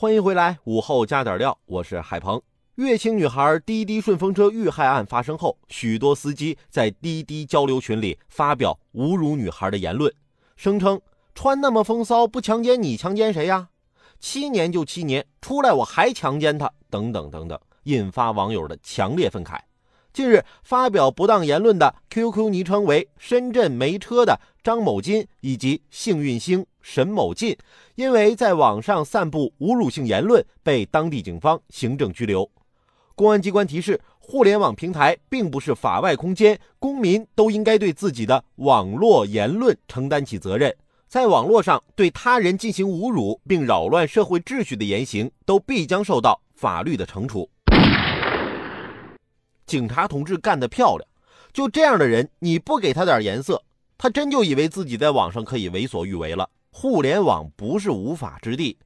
欢迎回来，午后加点料，我是海鹏。乐清女孩滴滴顺风车遇害案发生后，许多司机在滴滴交流群里发表侮辱女孩的言论，声称穿那么风骚不强奸你强奸谁呀？七年就七年，出来我还强奸她，等等等等，引发网友的强烈愤慨。近日，发表不当言论的 QQ 昵称为“深圳没车”的张某金以及幸运星沈某进，因为在网上散布侮辱性言论，被当地警方行政拘留。公安机关提示：互联网平台并不是法外空间，公民都应该对自己的网络言论承担起责任。在网络上对他人进行侮辱并扰乱社会秩序的言行，都必将受到法律的惩处。警察同志干得漂亮！就这样的人，你不给他点颜色，他真就以为自己在网上可以为所欲为了。互联网不是无法之地，